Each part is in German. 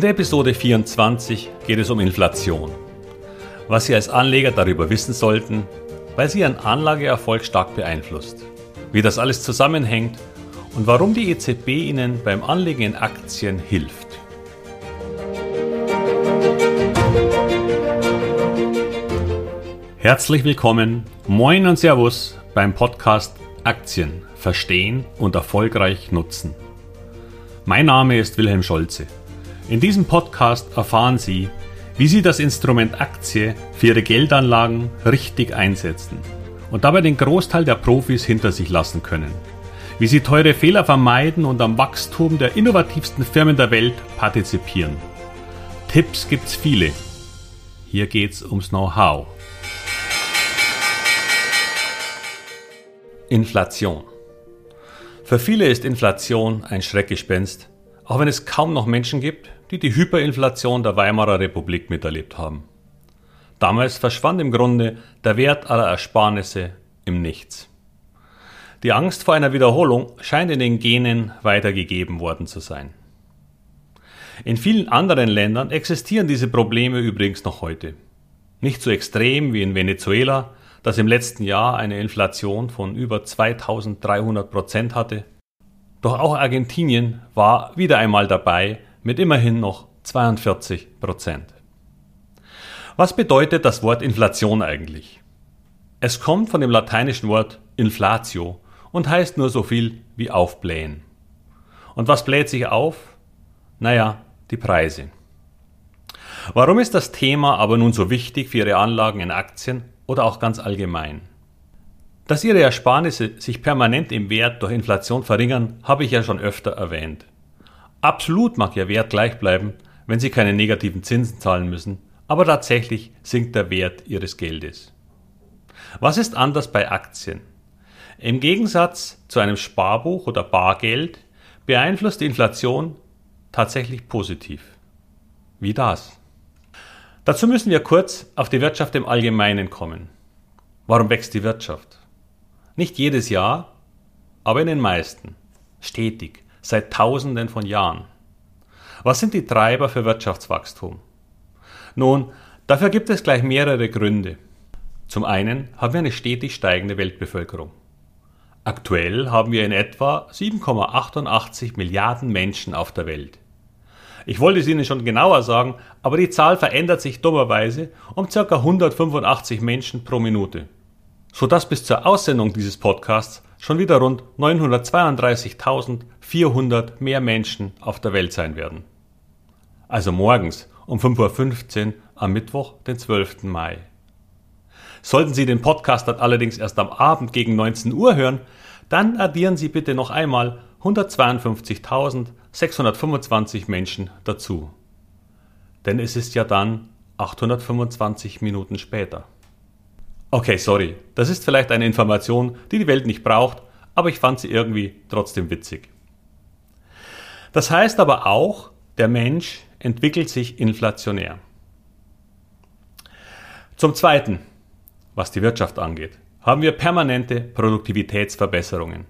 In der Episode 24 geht es um Inflation. Was Sie als Anleger darüber wissen sollten, weil sie Ihren Anlageerfolg stark beeinflusst. Wie das alles zusammenhängt und warum die EZB Ihnen beim Anlegen in Aktien hilft. Herzlich willkommen, moin und Servus beim Podcast Aktien verstehen und erfolgreich nutzen. Mein Name ist Wilhelm Scholze. In diesem Podcast erfahren Sie, wie Sie das Instrument Aktie für Ihre Geldanlagen richtig einsetzen und dabei den Großteil der Profis hinter sich lassen können. Wie Sie teure Fehler vermeiden und am Wachstum der innovativsten Firmen der Welt partizipieren. Tipps gibt's viele. Hier geht's ums Know-how. Inflation. Für viele ist Inflation ein Schreckgespenst, auch wenn es kaum noch Menschen gibt, die die Hyperinflation der Weimarer Republik miterlebt haben. Damals verschwand im Grunde der Wert aller Ersparnisse im Nichts. Die Angst vor einer Wiederholung scheint in den Genen weitergegeben worden zu sein. In vielen anderen Ländern existieren diese Probleme übrigens noch heute. Nicht so extrem wie in Venezuela, das im letzten Jahr eine Inflation von über 2300 Prozent hatte. Doch auch Argentinien war wieder einmal dabei mit immerhin noch 42 Prozent. Was bedeutet das Wort Inflation eigentlich? Es kommt von dem lateinischen Wort inflatio und heißt nur so viel wie aufblähen. Und was bläht sich auf? Naja, die Preise. Warum ist das Thema aber nun so wichtig für Ihre Anlagen in Aktien oder auch ganz allgemein? Dass Ihre Ersparnisse sich permanent im Wert durch Inflation verringern, habe ich ja schon öfter erwähnt. Absolut mag Ihr Wert gleich bleiben, wenn Sie keine negativen Zinsen zahlen müssen, aber tatsächlich sinkt der Wert Ihres Geldes. Was ist anders bei Aktien? Im Gegensatz zu einem Sparbuch oder Bargeld beeinflusst die Inflation tatsächlich positiv. Wie das? Dazu müssen wir kurz auf die Wirtschaft im Allgemeinen kommen. Warum wächst die Wirtschaft? Nicht jedes Jahr, aber in den meisten. Stetig, seit Tausenden von Jahren. Was sind die Treiber für Wirtschaftswachstum? Nun, dafür gibt es gleich mehrere Gründe. Zum einen haben wir eine stetig steigende Weltbevölkerung. Aktuell haben wir in etwa 7,88 Milliarden Menschen auf der Welt. Ich wollte es Ihnen schon genauer sagen, aber die Zahl verändert sich dummerweise um ca. 185 Menschen pro Minute, sodass bis zur Aussendung dieses Podcasts schon wieder rund 932.400 mehr Menschen auf der Welt sein werden. Also morgens um 5.15 Uhr am Mittwoch, den 12. Mai. Sollten Sie den Podcast dann allerdings erst am Abend gegen 19 Uhr hören, dann addieren Sie bitte noch einmal 152.625 Menschen dazu. Denn es ist ja dann 825 Minuten später. Okay, sorry, das ist vielleicht eine Information, die die Welt nicht braucht, aber ich fand sie irgendwie trotzdem witzig. Das heißt aber auch, der Mensch entwickelt sich inflationär. Zum Zweiten, was die Wirtschaft angeht, haben wir permanente Produktivitätsverbesserungen.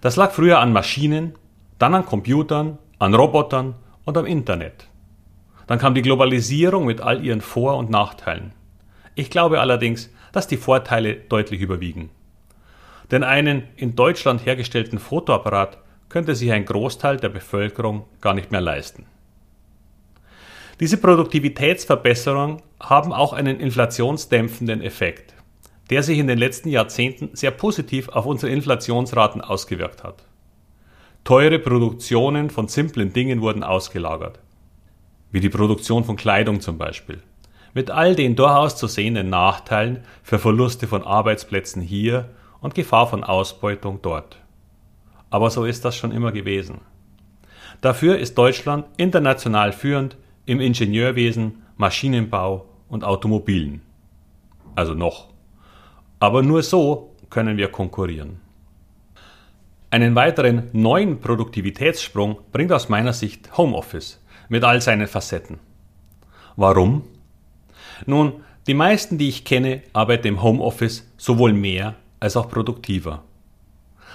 Das lag früher an Maschinen, dann an Computern, an Robotern und am Internet. Dann kam die Globalisierung mit all ihren Vor- und Nachteilen. Ich glaube allerdings, dass die Vorteile deutlich überwiegen. Denn einen in Deutschland hergestellten Fotoapparat könnte sich ein Großteil der Bevölkerung gar nicht mehr leisten. Diese Produktivitätsverbesserungen haben auch einen inflationsdämpfenden Effekt der sich in den letzten Jahrzehnten sehr positiv auf unsere Inflationsraten ausgewirkt hat. Teure Produktionen von simplen Dingen wurden ausgelagert, wie die Produktion von Kleidung zum Beispiel, mit all den durchaus zu sehenden Nachteilen für Verluste von Arbeitsplätzen hier und Gefahr von Ausbeutung dort. Aber so ist das schon immer gewesen. Dafür ist Deutschland international führend im Ingenieurwesen, Maschinenbau und Automobilen. Also noch. Aber nur so können wir konkurrieren. Einen weiteren neuen Produktivitätssprung bringt aus meiner Sicht Homeoffice mit all seinen Facetten. Warum? Nun, die meisten, die ich kenne, arbeiten im Homeoffice sowohl mehr als auch produktiver.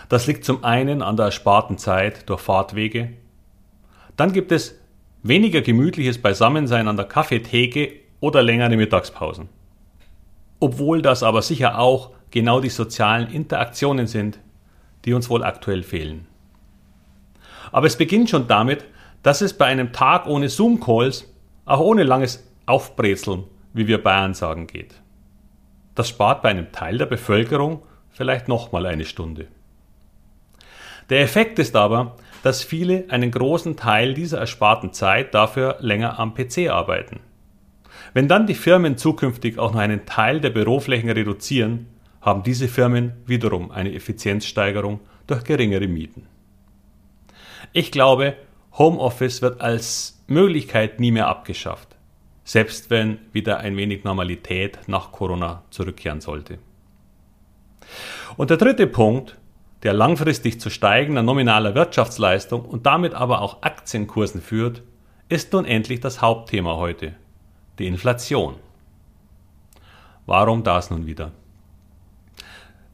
Das liegt zum einen an der ersparten Zeit durch Fahrtwege. Dann gibt es weniger gemütliches Beisammensein an der Kaffeetheke oder längere Mittagspausen. Obwohl das aber sicher auch genau die sozialen Interaktionen sind, die uns wohl aktuell fehlen. Aber es beginnt schon damit, dass es bei einem Tag ohne Zoom-Calls, auch ohne langes Aufbrezeln, wie wir Bayern sagen, geht. Das spart bei einem Teil der Bevölkerung vielleicht nochmal eine Stunde. Der Effekt ist aber, dass viele einen großen Teil dieser ersparten Zeit dafür länger am PC arbeiten. Wenn dann die Firmen zukünftig auch noch einen Teil der Büroflächen reduzieren, haben diese Firmen wiederum eine Effizienzsteigerung durch geringere Mieten. Ich glaube, Homeoffice wird als Möglichkeit nie mehr abgeschafft, selbst wenn wieder ein wenig Normalität nach Corona zurückkehren sollte. Und der dritte Punkt, der langfristig zu steigender nominaler Wirtschaftsleistung und damit aber auch Aktienkursen führt, ist nun endlich das Hauptthema heute, die Inflation. Warum das nun wieder?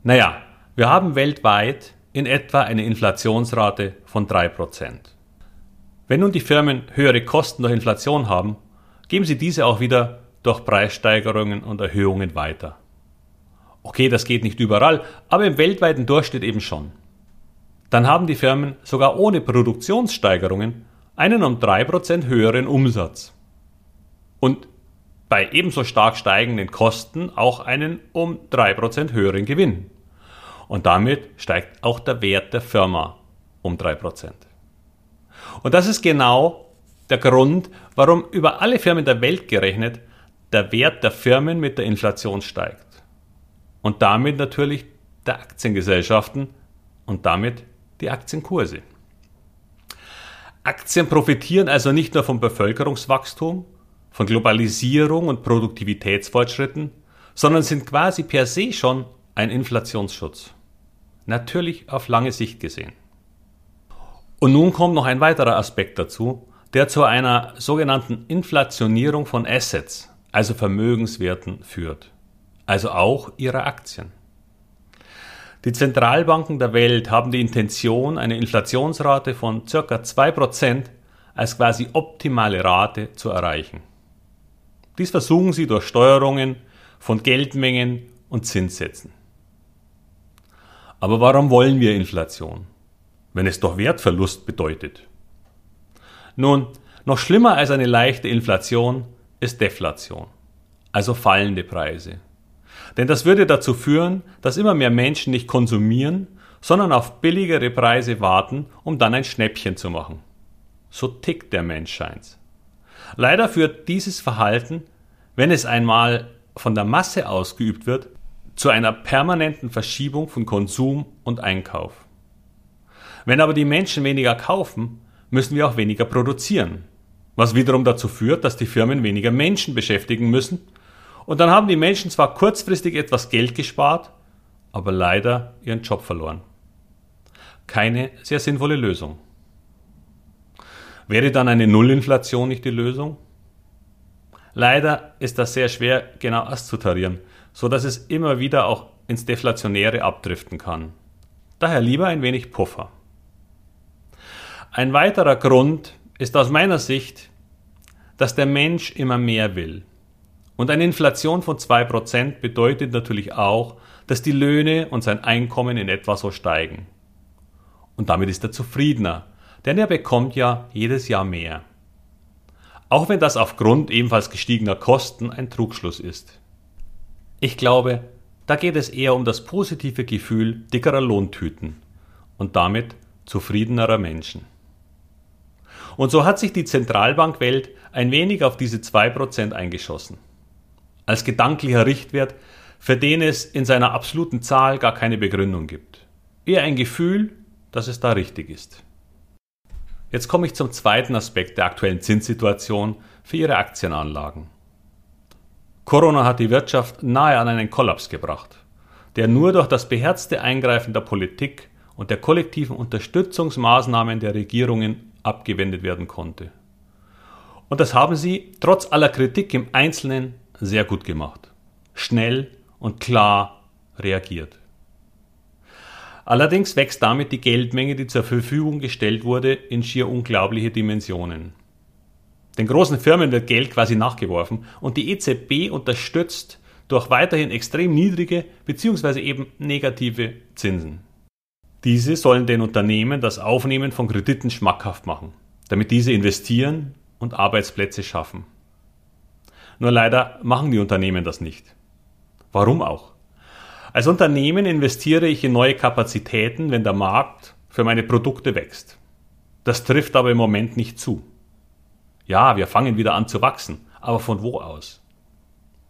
Naja, wir haben weltweit in etwa eine Inflationsrate von 3%. Wenn nun die Firmen höhere Kosten durch Inflation haben, geben sie diese auch wieder durch Preissteigerungen und Erhöhungen weiter. Okay, das geht nicht überall, aber im weltweiten Durchschnitt eben schon. Dann haben die Firmen sogar ohne Produktionssteigerungen einen um 3% höheren Umsatz. Und bei ebenso stark steigenden Kosten auch einen um 3% höheren Gewinn. Und damit steigt auch der Wert der Firma um 3%. Und das ist genau der Grund, warum über alle Firmen der Welt gerechnet der Wert der Firmen mit der Inflation steigt und damit natürlich der Aktiengesellschaften und damit die Aktienkurse. Aktien profitieren also nicht nur vom Bevölkerungswachstum, von Globalisierung und Produktivitätsfortschritten, sondern sind quasi per se schon ein Inflationsschutz. Natürlich auf lange Sicht gesehen. Und nun kommt noch ein weiterer Aspekt dazu, der zu einer sogenannten Inflationierung von Assets, also Vermögenswerten, führt also auch ihrer Aktien. Die Zentralbanken der Welt haben die Intention, eine Inflationsrate von ca. 2% als quasi optimale Rate zu erreichen. Dies versuchen sie durch Steuerungen von Geldmengen und Zinssätzen. Aber warum wollen wir Inflation, wenn es doch Wertverlust bedeutet? Nun, noch schlimmer als eine leichte Inflation ist Deflation, also fallende Preise. Denn das würde dazu führen, dass immer mehr Menschen nicht konsumieren, sondern auf billigere Preise warten, um dann ein Schnäppchen zu machen. So tickt der Mensch scheint's. Leider führt dieses Verhalten, wenn es einmal von der Masse ausgeübt wird, zu einer permanenten Verschiebung von Konsum und Einkauf. Wenn aber die Menschen weniger kaufen, müssen wir auch weniger produzieren, was wiederum dazu führt, dass die Firmen weniger Menschen beschäftigen müssen und dann haben die Menschen zwar kurzfristig etwas Geld gespart, aber leider ihren Job verloren. Keine sehr sinnvolle Lösung. Wäre dann eine Nullinflation nicht die Lösung? Leider ist das sehr schwer genau auszutarieren, so dass es immer wieder auch ins Deflationäre abdriften kann. Daher lieber ein wenig Puffer. Ein weiterer Grund ist aus meiner Sicht, dass der Mensch immer mehr will. Und eine Inflation von 2% bedeutet natürlich auch, dass die Löhne und sein Einkommen in etwa so steigen. Und damit ist er zufriedener, denn er bekommt ja jedes Jahr mehr. Auch wenn das aufgrund ebenfalls gestiegener Kosten ein Trugschluss ist. Ich glaube, da geht es eher um das positive Gefühl dickerer Lohntüten und damit zufriedenerer Menschen. Und so hat sich die Zentralbankwelt ein wenig auf diese 2% eingeschossen als gedanklicher Richtwert, für den es in seiner absoluten Zahl gar keine Begründung gibt. Eher ein Gefühl, dass es da richtig ist. Jetzt komme ich zum zweiten Aspekt der aktuellen Zinssituation für Ihre Aktienanlagen. Corona hat die Wirtschaft nahe an einen Kollaps gebracht, der nur durch das beherzte Eingreifen der Politik und der kollektiven Unterstützungsmaßnahmen der Regierungen abgewendet werden konnte. Und das haben sie trotz aller Kritik im Einzelnen sehr gut gemacht. Schnell und klar reagiert. Allerdings wächst damit die Geldmenge, die zur Verfügung gestellt wurde, in schier unglaubliche Dimensionen. Den großen Firmen wird Geld quasi nachgeworfen und die EZB unterstützt durch weiterhin extrem niedrige bzw. eben negative Zinsen. Diese sollen den Unternehmen das Aufnehmen von Krediten schmackhaft machen, damit diese investieren und Arbeitsplätze schaffen. Nur leider machen die Unternehmen das nicht. Warum auch? Als Unternehmen investiere ich in neue Kapazitäten, wenn der Markt für meine Produkte wächst. Das trifft aber im Moment nicht zu. Ja, wir fangen wieder an zu wachsen, aber von wo aus?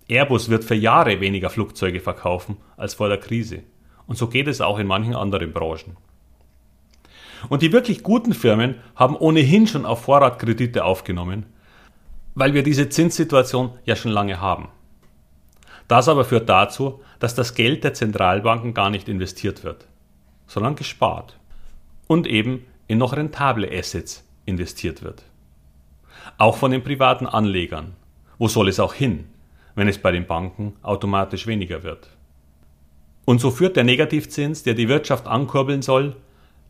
Airbus wird für Jahre weniger Flugzeuge verkaufen als vor der Krise. Und so geht es auch in manchen anderen Branchen. Und die wirklich guten Firmen haben ohnehin schon auf Vorrat Kredite aufgenommen, weil wir diese Zinssituation ja schon lange haben. Das aber führt dazu, dass das Geld der Zentralbanken gar nicht investiert wird, sondern gespart und eben in noch rentable Assets investiert wird. Auch von den privaten Anlegern. Wo soll es auch hin, wenn es bei den Banken automatisch weniger wird? Und so führt der Negativzins, der die Wirtschaft ankurbeln soll,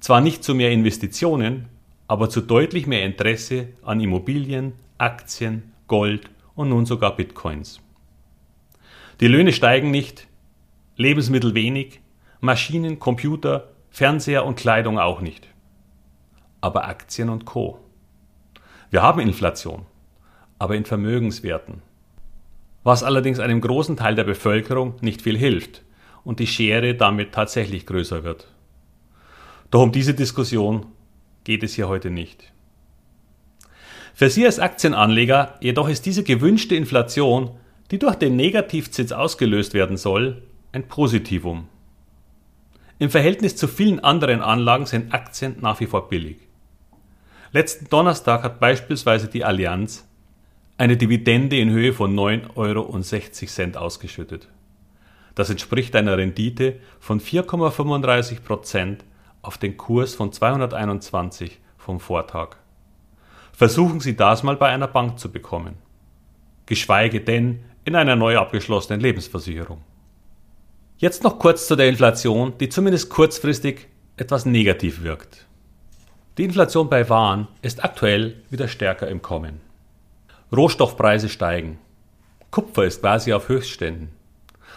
zwar nicht zu mehr Investitionen, aber zu deutlich mehr Interesse an Immobilien, Aktien, Gold und nun sogar Bitcoins. Die Löhne steigen nicht, Lebensmittel wenig, Maschinen, Computer, Fernseher und Kleidung auch nicht. Aber Aktien und Co. Wir haben Inflation, aber in Vermögenswerten. Was allerdings einem großen Teil der Bevölkerung nicht viel hilft und die Schere damit tatsächlich größer wird. Doch um diese Diskussion geht es hier heute nicht. Für Sie als Aktienanleger jedoch ist diese gewünschte Inflation, die durch den Negativzins ausgelöst werden soll, ein Positivum. Im Verhältnis zu vielen anderen Anlagen sind Aktien nach wie vor billig. Letzten Donnerstag hat beispielsweise die Allianz eine Dividende in Höhe von 9,60 Euro ausgeschüttet. Das entspricht einer Rendite von 4,35 Prozent auf den Kurs von 221 vom Vortag. Versuchen Sie das mal bei einer Bank zu bekommen. Geschweige denn in einer neu abgeschlossenen Lebensversicherung. Jetzt noch kurz zu der Inflation, die zumindest kurzfristig etwas negativ wirkt. Die Inflation bei Waren ist aktuell wieder stärker im Kommen. Rohstoffpreise steigen. Kupfer ist quasi auf Höchstständen.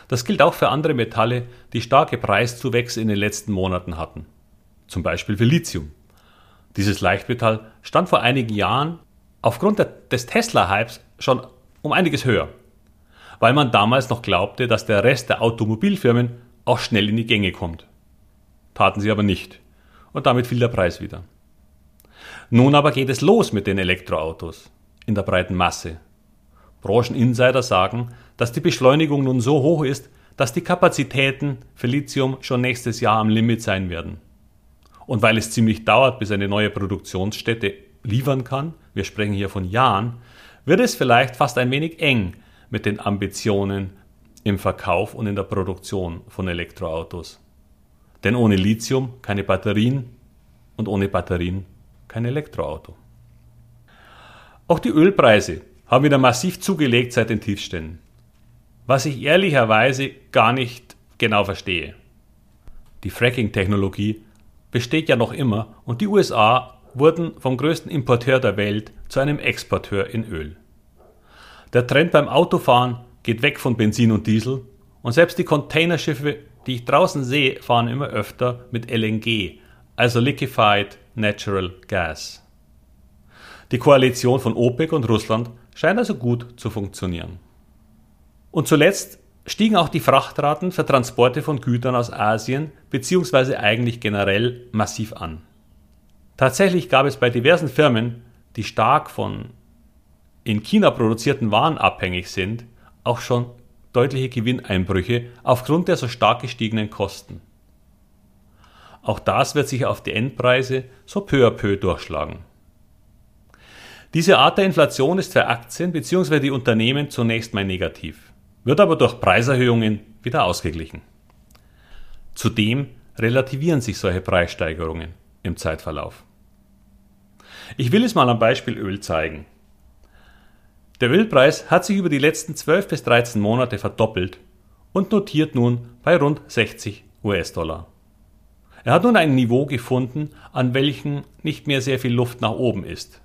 Das gilt auch für andere Metalle, die starke Preiszuwächse in den letzten Monaten hatten. Zum Beispiel für Lithium. Dieses Leichtmetall stand vor einigen Jahren aufgrund des Tesla-Hypes schon um einiges höher, weil man damals noch glaubte, dass der Rest der Automobilfirmen auch schnell in die Gänge kommt. Taten sie aber nicht. Und damit fiel der Preis wieder. Nun aber geht es los mit den Elektroautos in der breiten Masse. Brancheninsider sagen, dass die Beschleunigung nun so hoch ist, dass die Kapazitäten für Lithium schon nächstes Jahr am Limit sein werden. Und weil es ziemlich dauert, bis eine neue Produktionsstätte liefern kann, wir sprechen hier von Jahren, wird es vielleicht fast ein wenig eng mit den Ambitionen im Verkauf und in der Produktion von Elektroautos. Denn ohne Lithium keine Batterien und ohne Batterien kein Elektroauto. Auch die Ölpreise haben wieder massiv zugelegt seit den Tiefständen. Was ich ehrlicherweise gar nicht genau verstehe. Die Fracking-Technologie besteht ja noch immer und die USA wurden vom größten Importeur der Welt zu einem Exporteur in Öl. Der Trend beim Autofahren geht weg von Benzin und Diesel und selbst die Containerschiffe, die ich draußen sehe, fahren immer öfter mit LNG, also Liquefied Natural Gas. Die Koalition von OPEC und Russland scheint also gut zu funktionieren. Und zuletzt stiegen auch die Frachtraten für Transporte von Gütern aus Asien bzw. eigentlich generell massiv an. Tatsächlich gab es bei diversen Firmen, die stark von in China produzierten Waren abhängig sind, auch schon deutliche Gewinneinbrüche aufgrund der so stark gestiegenen Kosten. Auch das wird sich auf die Endpreise so peu à peu durchschlagen. Diese Art der Inflation ist für Aktien bzw. die Unternehmen zunächst mal negativ wird aber durch Preiserhöhungen wieder ausgeglichen. Zudem relativieren sich solche Preissteigerungen im Zeitverlauf. Ich will es mal am Beispiel Öl zeigen. Der Ölpreis hat sich über die letzten 12 bis 13 Monate verdoppelt und notiert nun bei rund 60 US-Dollar. Er hat nun ein Niveau gefunden, an welchem nicht mehr sehr viel Luft nach oben ist.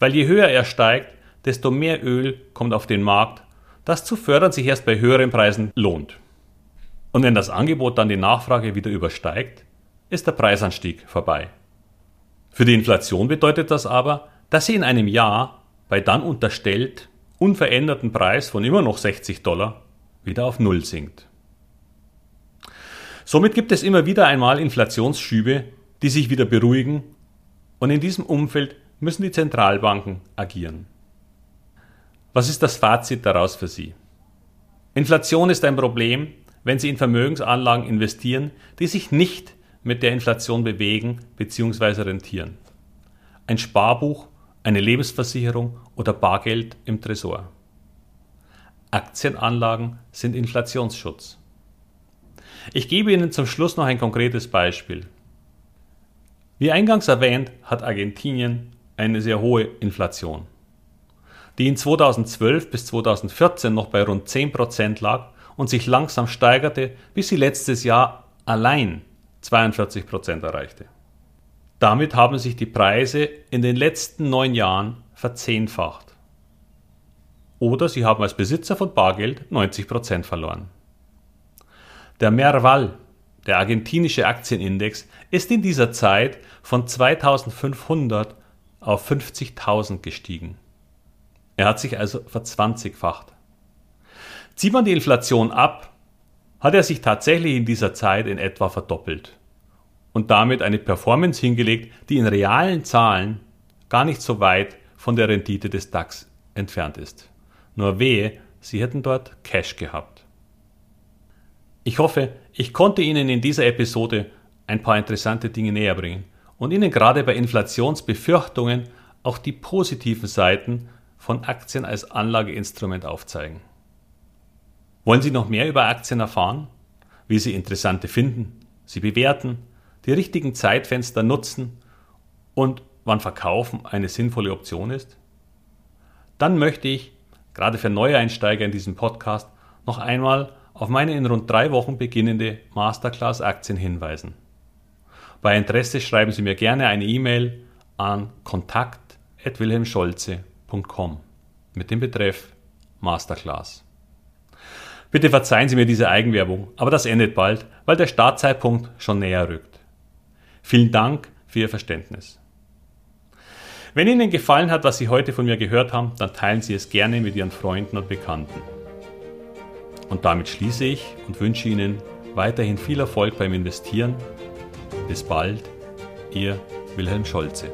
Weil je höher er steigt, desto mehr Öl kommt auf den Markt, das zu fördern sich erst bei höheren Preisen lohnt. Und wenn das Angebot dann die Nachfrage wieder übersteigt, ist der Preisanstieg vorbei. Für die Inflation bedeutet das aber, dass sie in einem Jahr bei dann unterstellt unveränderten Preis von immer noch 60 Dollar wieder auf Null sinkt. Somit gibt es immer wieder einmal Inflationsschübe, die sich wieder beruhigen und in diesem Umfeld müssen die Zentralbanken agieren. Was ist das Fazit daraus für Sie? Inflation ist ein Problem, wenn Sie in Vermögensanlagen investieren, die sich nicht mit der Inflation bewegen bzw. rentieren. Ein Sparbuch, eine Lebensversicherung oder Bargeld im Tresor. Aktienanlagen sind Inflationsschutz. Ich gebe Ihnen zum Schluss noch ein konkretes Beispiel. Wie eingangs erwähnt, hat Argentinien eine sehr hohe Inflation die in 2012 bis 2014 noch bei rund 10% lag und sich langsam steigerte, bis sie letztes Jahr allein 42% erreichte. Damit haben sich die Preise in den letzten neun Jahren verzehnfacht. Oder sie haben als Besitzer von Bargeld 90% verloren. Der Merval, der argentinische Aktienindex, ist in dieser Zeit von 2500 auf 50.000 gestiegen. Er hat sich also verzwanzigfacht. Zieht man die Inflation ab, hat er sich tatsächlich in dieser Zeit in etwa verdoppelt und damit eine Performance hingelegt, die in realen Zahlen gar nicht so weit von der Rendite des DAX entfernt ist. Nur wehe, Sie hätten dort Cash gehabt. Ich hoffe, ich konnte Ihnen in dieser Episode ein paar interessante Dinge näher bringen und Ihnen gerade bei Inflationsbefürchtungen auch die positiven Seiten von Aktien als Anlageinstrument aufzeigen. Wollen Sie noch mehr über Aktien erfahren? Wie Sie interessante finden, sie bewerten, die richtigen Zeitfenster nutzen und wann Verkaufen eine sinnvolle Option ist? Dann möchte ich, gerade für Neueinsteiger in diesem Podcast, noch einmal auf meine in rund drei Wochen beginnende Masterclass Aktien hinweisen. Bei Interesse schreiben Sie mir gerne eine E-Mail an kontakt.wilhelmscholze.com mit dem Betreff Masterclass. Bitte verzeihen Sie mir diese Eigenwerbung, aber das endet bald, weil der Startzeitpunkt schon näher rückt. Vielen Dank für Ihr Verständnis. Wenn Ihnen gefallen hat, was Sie heute von mir gehört haben, dann teilen Sie es gerne mit Ihren Freunden und Bekannten. Und damit schließe ich und wünsche Ihnen weiterhin viel Erfolg beim Investieren. Bis bald, Ihr Wilhelm Scholze.